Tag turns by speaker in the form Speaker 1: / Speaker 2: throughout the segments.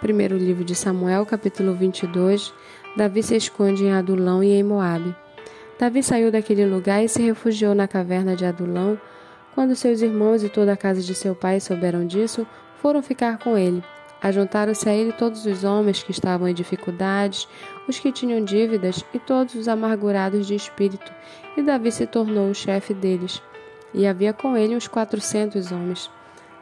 Speaker 1: Primeiro livro de Samuel, capítulo 22. Davi se esconde em Adulão e em Moabe. Davi saiu daquele lugar e se refugiou na caverna de Adulão. Quando seus irmãos e toda a casa de seu pai souberam disso, foram ficar com ele. Ajuntaram-se a ele todos os homens que estavam em dificuldades, os que tinham dívidas e todos os amargurados de espírito, e Davi se tornou o chefe deles. E havia com ele uns quatrocentos homens.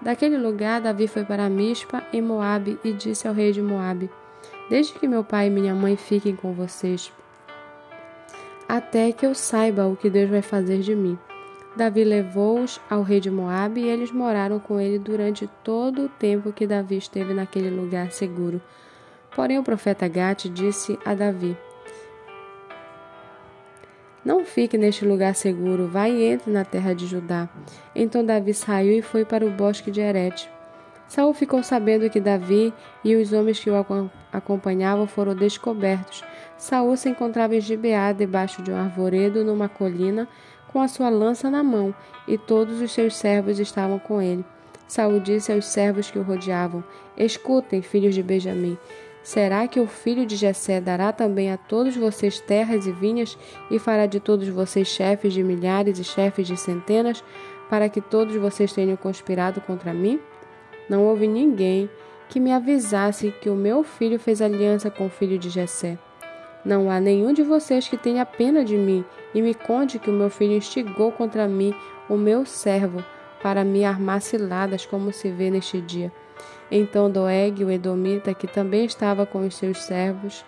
Speaker 1: Daquele lugar, Davi foi para Mispa, em Moabe, e disse ao rei de Moabe: Desde que meu pai e minha mãe fiquem com vocês, até que eu saiba o que Deus vai fazer de mim. Davi levou-os ao rei de Moabe e eles moraram com ele durante todo o tempo que Davi esteve naquele lugar seguro. Porém, o profeta Gate disse a Davi: não fique neste lugar seguro, vá e entre na terra de Judá. Então Davi saiu e foi para o bosque de Herete. Saul ficou sabendo que Davi e os homens que o acompanhavam foram descobertos. Saul se encontrava em Gibeá, debaixo de um arvoredo, numa colina, com a sua lança na mão, e todos os seus servos estavam com ele. Saul disse aos servos que o rodeavam: Escutem, filhos de Benjamim. Será que o filho de Jessé dará também a todos vocês terras e vinhas e fará de todos vocês chefes de milhares e chefes de centenas, para que todos vocês tenham conspirado contra mim? Não houve ninguém que me avisasse que o meu filho fez aliança com o filho de Jessé. Não há nenhum de vocês que tenha pena de mim e me conte que o meu filho instigou contra mim o meu servo para me armar ciladas como se vê neste dia. Então Doeg, o Edomita, que também estava com os seus servos,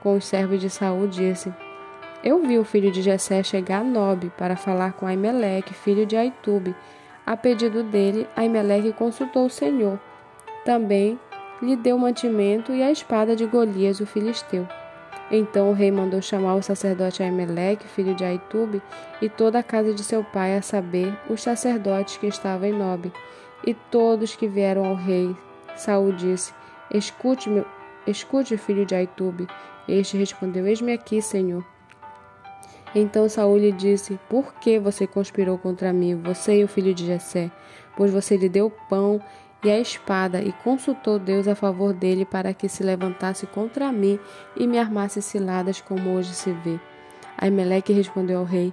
Speaker 1: com os servos de Saul, disse: Eu vi o filho de Jessé chegar a Nob para falar com Aimeleque, filho de Aitube. A pedido dele, Aimeleque consultou o Senhor. Também lhe deu mantimento e a espada de Golias, o filisteu. Então o rei mandou chamar o sacerdote Aimeleque, filho de Aitube, e toda a casa de seu pai, a saber, os sacerdotes que estavam em Nob, e todos que vieram ao rei, Saul disse: Escute, meu, escute, filho de Aitube. Este respondeu: Eis-me aqui, Senhor. Então Saul lhe disse: Por que você conspirou contra mim, você e o filho de Jessé? Pois você lhe deu pão e a espada e consultou Deus a favor dele para que se levantasse contra mim e me armasse ciladas como hoje se vê. Aimeleque respondeu ao rei: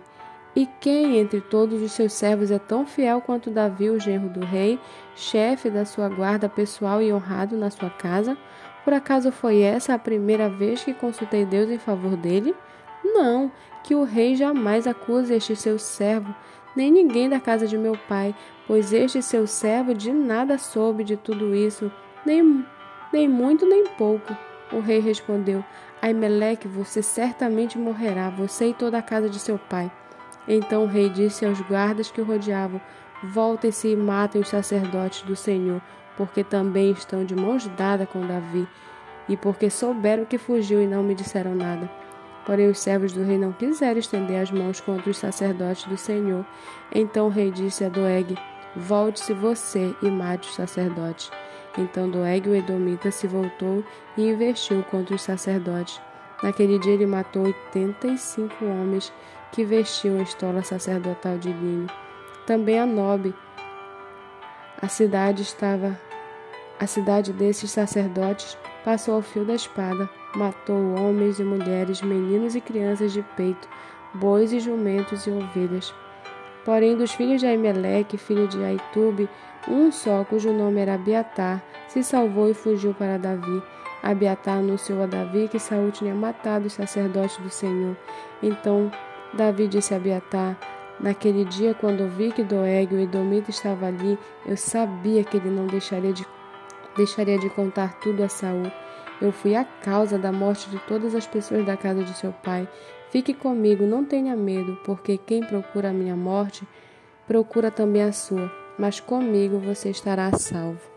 Speaker 1: e quem entre todos os seus servos é tão fiel quanto Davi, o genro do rei, chefe da sua guarda pessoal e honrado na sua casa? Por acaso foi essa a primeira vez que consultei Deus em favor dele? Não, que o rei jamais acuse este seu servo, nem ninguém da casa de meu pai, pois este seu servo de nada soube de tudo isso, nem, nem muito nem pouco. O rei respondeu: Aimeleque, você certamente morrerá, você e toda a casa de seu pai. Então o rei disse aos guardas que o rodeavam: Voltem-se e matem os sacerdotes do Senhor, porque também estão de mãos dadas com Davi, e porque souberam que fugiu e não me disseram nada. Porém, os servos do rei não quiseram estender as mãos contra os sacerdotes do Senhor. Então o rei disse a Doeg: Volte-se você e mate os sacerdotes. Então Doeg, o Edomita, se voltou e investiu contra os sacerdotes. Naquele dia ele matou oitenta e cinco homens que vestiam a estola sacerdotal de linho. Também a Nobe, a cidade estava a cidade desses sacerdotes passou ao fio da espada, matou homens e mulheres, meninos e crianças de peito, bois e jumentos e ovelhas. Porém, dos filhos de Aimeleque, filho de Aitube, um só, cujo nome era Abiatar, se salvou e fugiu para Davi. Abiatar anunciou a Davi que Saul tinha matado os sacerdotes do Senhor. Então Davi disse a Abiatar: Naquele dia, quando vi que Doeg, o Edomita, estava ali, eu sabia que ele não deixaria de, deixaria de contar tudo a Saul. Eu fui a causa da morte de todas as pessoas da casa de seu pai. Fique comigo, não tenha medo, porque quem procura a minha morte, procura também a sua. Mas comigo você estará salvo.